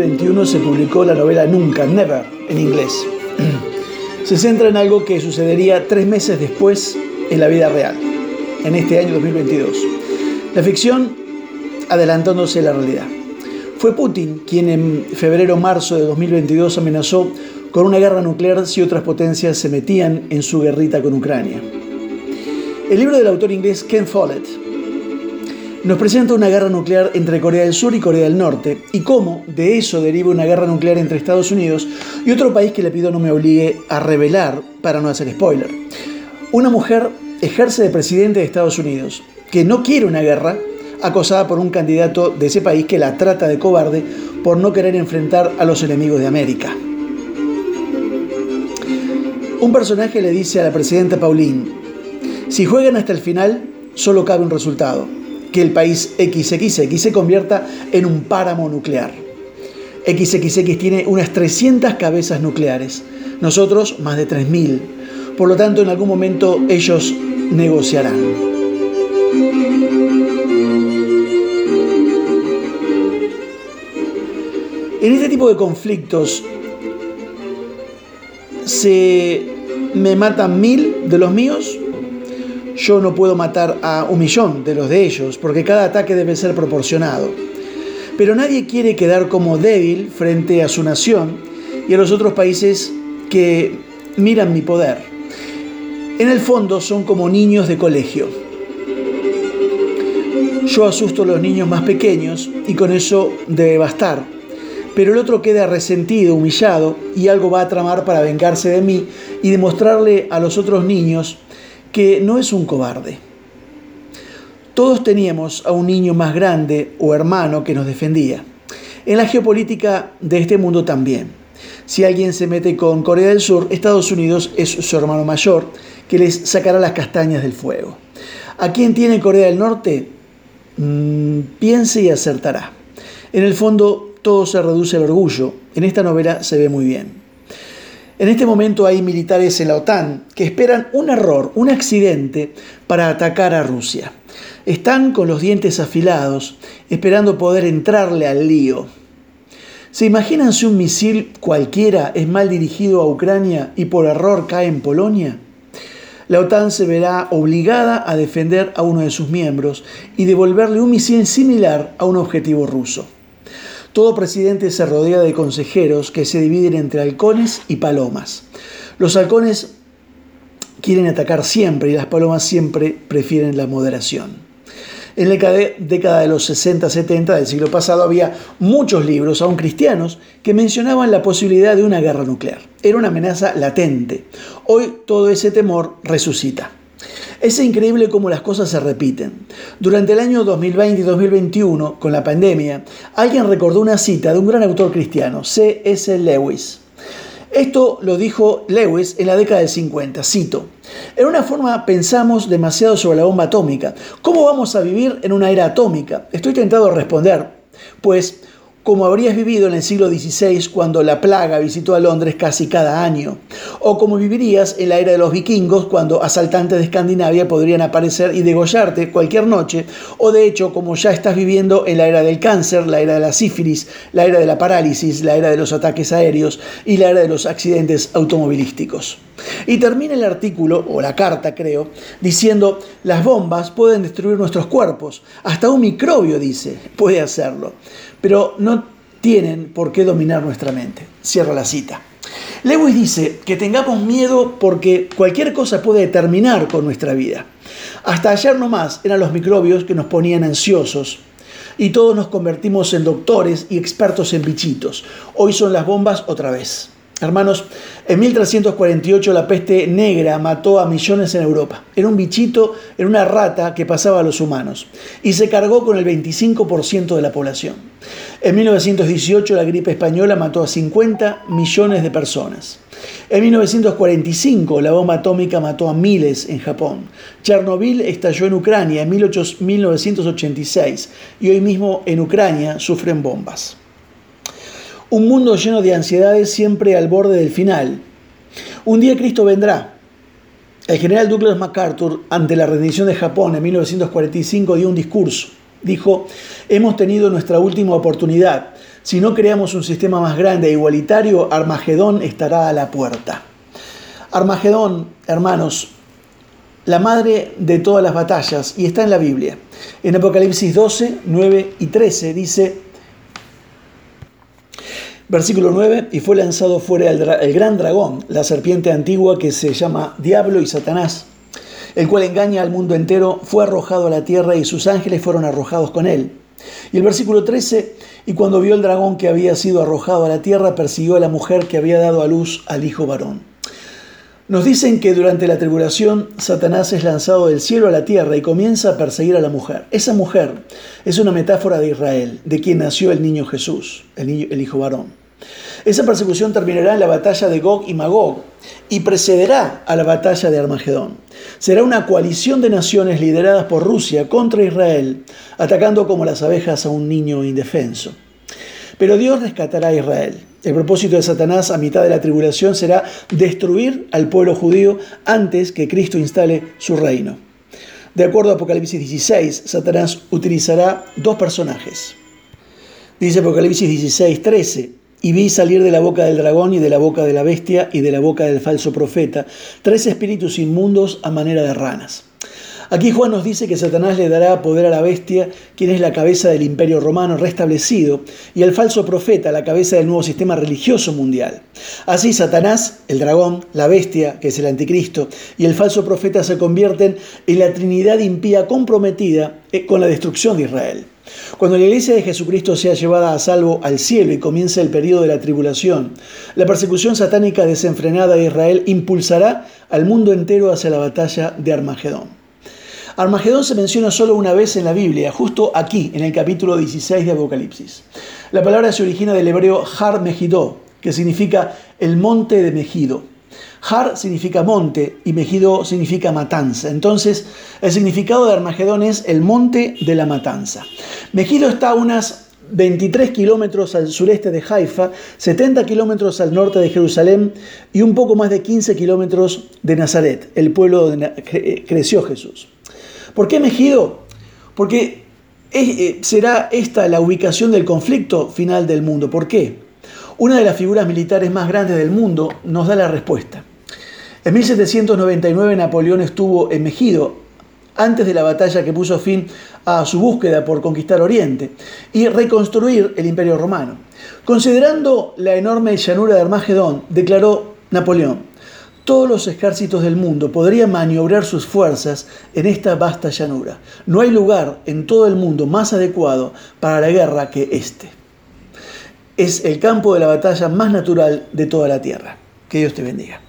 2021 se publicó la novela Nunca, Never, en inglés. Se centra en algo que sucedería tres meses después en la vida real, en este año 2022. La ficción adelantándose a la realidad. Fue Putin quien en febrero-marzo de 2022 amenazó con una guerra nuclear si otras potencias se metían en su guerrita con Ucrania. El libro del autor inglés Ken Follett nos presenta una guerra nuclear entre Corea del Sur y Corea del Norte y cómo de eso deriva una guerra nuclear entre Estados Unidos y otro país que le pido no me obligue a revelar para no hacer spoiler. Una mujer ejerce de presidente de Estados Unidos que no quiere una guerra, acosada por un candidato de ese país que la trata de cobarde por no querer enfrentar a los enemigos de América. Un personaje le dice a la presidenta Pauline, si juegan hasta el final, solo cabe un resultado, que el país XXX se convierta en un páramo nuclear. XXX tiene unas 300 cabezas nucleares, nosotros más de 3.000. Por lo tanto, en algún momento ellos negociarán. En este tipo de conflictos se me matan mil de los míos yo no puedo matar a un millón de los de ellos, porque cada ataque debe ser proporcionado. Pero nadie quiere quedar como débil frente a su nación y a los otros países que miran mi poder. En el fondo son como niños de colegio. Yo asusto a los niños más pequeños y con eso debe bastar. Pero el otro queda resentido, humillado y algo va a tramar para vengarse de mí y demostrarle a los otros niños que no es un cobarde. Todos teníamos a un niño más grande o hermano que nos defendía. En la geopolítica de este mundo también. Si alguien se mete con Corea del Sur, Estados Unidos es su hermano mayor que les sacará las castañas del fuego. ¿A quién tiene Corea del Norte? Mm, piense y acertará. En el fondo, todo se reduce al orgullo. En esta novela se ve muy bien. En este momento hay militares en la OTAN que esperan un error, un accidente para atacar a Rusia. Están con los dientes afilados, esperando poder entrarle al lío. ¿Se imaginan si un misil cualquiera es mal dirigido a Ucrania y por error cae en Polonia? La OTAN se verá obligada a defender a uno de sus miembros y devolverle un misil similar a un objetivo ruso. Todo presidente se rodea de consejeros que se dividen entre halcones y palomas. Los halcones quieren atacar siempre y las palomas siempre prefieren la moderación. En la década de los 60-70 del siglo pasado había muchos libros, aún cristianos, que mencionaban la posibilidad de una guerra nuclear. Era una amenaza latente. Hoy todo ese temor resucita. Es increíble cómo las cosas se repiten. Durante el año 2020 y 2021, con la pandemia, alguien recordó una cita de un gran autor cristiano, C.S. Lewis. Esto lo dijo Lewis en la década del 50, cito, en una forma pensamos demasiado sobre la bomba atómica. ¿Cómo vamos a vivir en una era atómica? Estoy tentado a responder, pues como habrías vivido en el siglo XVI cuando la plaga visitó a Londres casi cada año, o como vivirías en la era de los vikingos cuando asaltantes de Escandinavia podrían aparecer y degollarte cualquier noche, o de hecho como ya estás viviendo en la era del cáncer, la era de la sífilis, la era de la parálisis, la era de los ataques aéreos y la era de los accidentes automovilísticos. Y termina el artículo, o la carta creo, diciendo, las bombas pueden destruir nuestros cuerpos, hasta un microbio dice, puede hacerlo pero no tienen por qué dominar nuestra mente. Cierro la cita. Lewis dice que tengamos miedo porque cualquier cosa puede terminar con nuestra vida. Hasta ayer nomás eran los microbios que nos ponían ansiosos y todos nos convertimos en doctores y expertos en bichitos. Hoy son las bombas otra vez. Hermanos, en 1348 la peste negra mató a millones en Europa. Era un bichito, era una rata que pasaba a los humanos y se cargó con el 25% de la población. En 1918 la gripe española mató a 50 millones de personas. En 1945 la bomba atómica mató a miles en Japón. Chernobyl estalló en Ucrania en 1986 y hoy mismo en Ucrania sufren bombas. Un mundo lleno de ansiedades siempre al borde del final. Un día Cristo vendrá. El general Douglas MacArthur, ante la rendición de Japón en 1945, dio un discurso. Dijo, hemos tenido nuestra última oportunidad. si no creamos un sistema más grande e igualitario, Armagedón estará a la puerta. Armagedón, hermanos, la madre de todas las batallas, y está en la Biblia. En Apocalipsis 12, 9 y 13 dice, versículo 9, y fue lanzado fuera el, gran dragón, la serpiente antigua que se llama Diablo y Satanás, el cual engaña al mundo entero, fue arrojado a la tierra y sus ángeles fueron arrojados con él. Y el versículo 13, y cuando vio el dragón que había sido arrojado a la tierra, persiguió a la mujer que había dado a luz al hijo varón. Nos dicen que durante la tribulación Satanás es lanzado del cielo a la tierra y comienza a perseguir a la mujer. Esa mujer es una metáfora de Israel, de quien nació el niño Jesús, el, el hijo varón. Esa persecución terminará en la batalla de Gog y Magog y precederá a la batalla de Armagedón. Será una coalición de naciones lideradas por Rusia contra Israel, atacando como las abejas a un niño indefenso. Pero Dios rescatará a Israel. El propósito de Satanás a mitad de la tribulación será destruir al pueblo judío antes que Cristo instale su reino. De acuerdo a Apocalipsis 16, Satanás utilizará dos personajes. Dice Apocalipsis 16, 13, y vi salir de la boca del dragón y de la boca de la bestia y de la boca del falso profeta tres espíritus inmundos a manera de ranas. Aquí Juan nos dice que Satanás le dará poder a la bestia, quien es la cabeza del imperio romano restablecido, y al falso profeta, la cabeza del nuevo sistema religioso mundial. Así Satanás, el dragón, la bestia, que es el anticristo, y el falso profeta se convierten en la Trinidad impía comprometida eh, con la destrucción de Israel. Cuando la iglesia de Jesucristo sea llevada a salvo al cielo y comience el periodo de la tribulación, la persecución satánica desenfrenada de Israel impulsará al mundo entero hacia la batalla de Armagedón. Armagedón se menciona solo una vez en la Biblia, justo aquí, en el capítulo 16 de Apocalipsis. La palabra se origina del hebreo Har Megiddo, que significa el monte de Megido. Har significa monte y Megido significa matanza. Entonces, el significado de Armagedón es el monte de la matanza. Megido está a unas 23 kilómetros al sureste de Haifa, 70 kilómetros al norte de Jerusalén y un poco más de 15 kilómetros de Nazaret, el pueblo donde creció Jesús. ¿Por qué Megido? Porque eh, será esta la ubicación del conflicto final del mundo. ¿Por qué? Una de las figuras militares más grandes del mundo nos da la respuesta. En 1799 Napoleón estuvo en Megido, antes de la batalla que puso fin a su búsqueda por conquistar Oriente y reconstruir el imperio romano. Considerando la enorme llanura de Armagedón, declaró Napoleón, todos los ejércitos del mundo podrían maniobrar sus fuerzas en esta vasta llanura. No hay lugar en todo el mundo más adecuado para la guerra que este. Es el campo de la batalla más natural de toda la tierra. Que Dios te bendiga.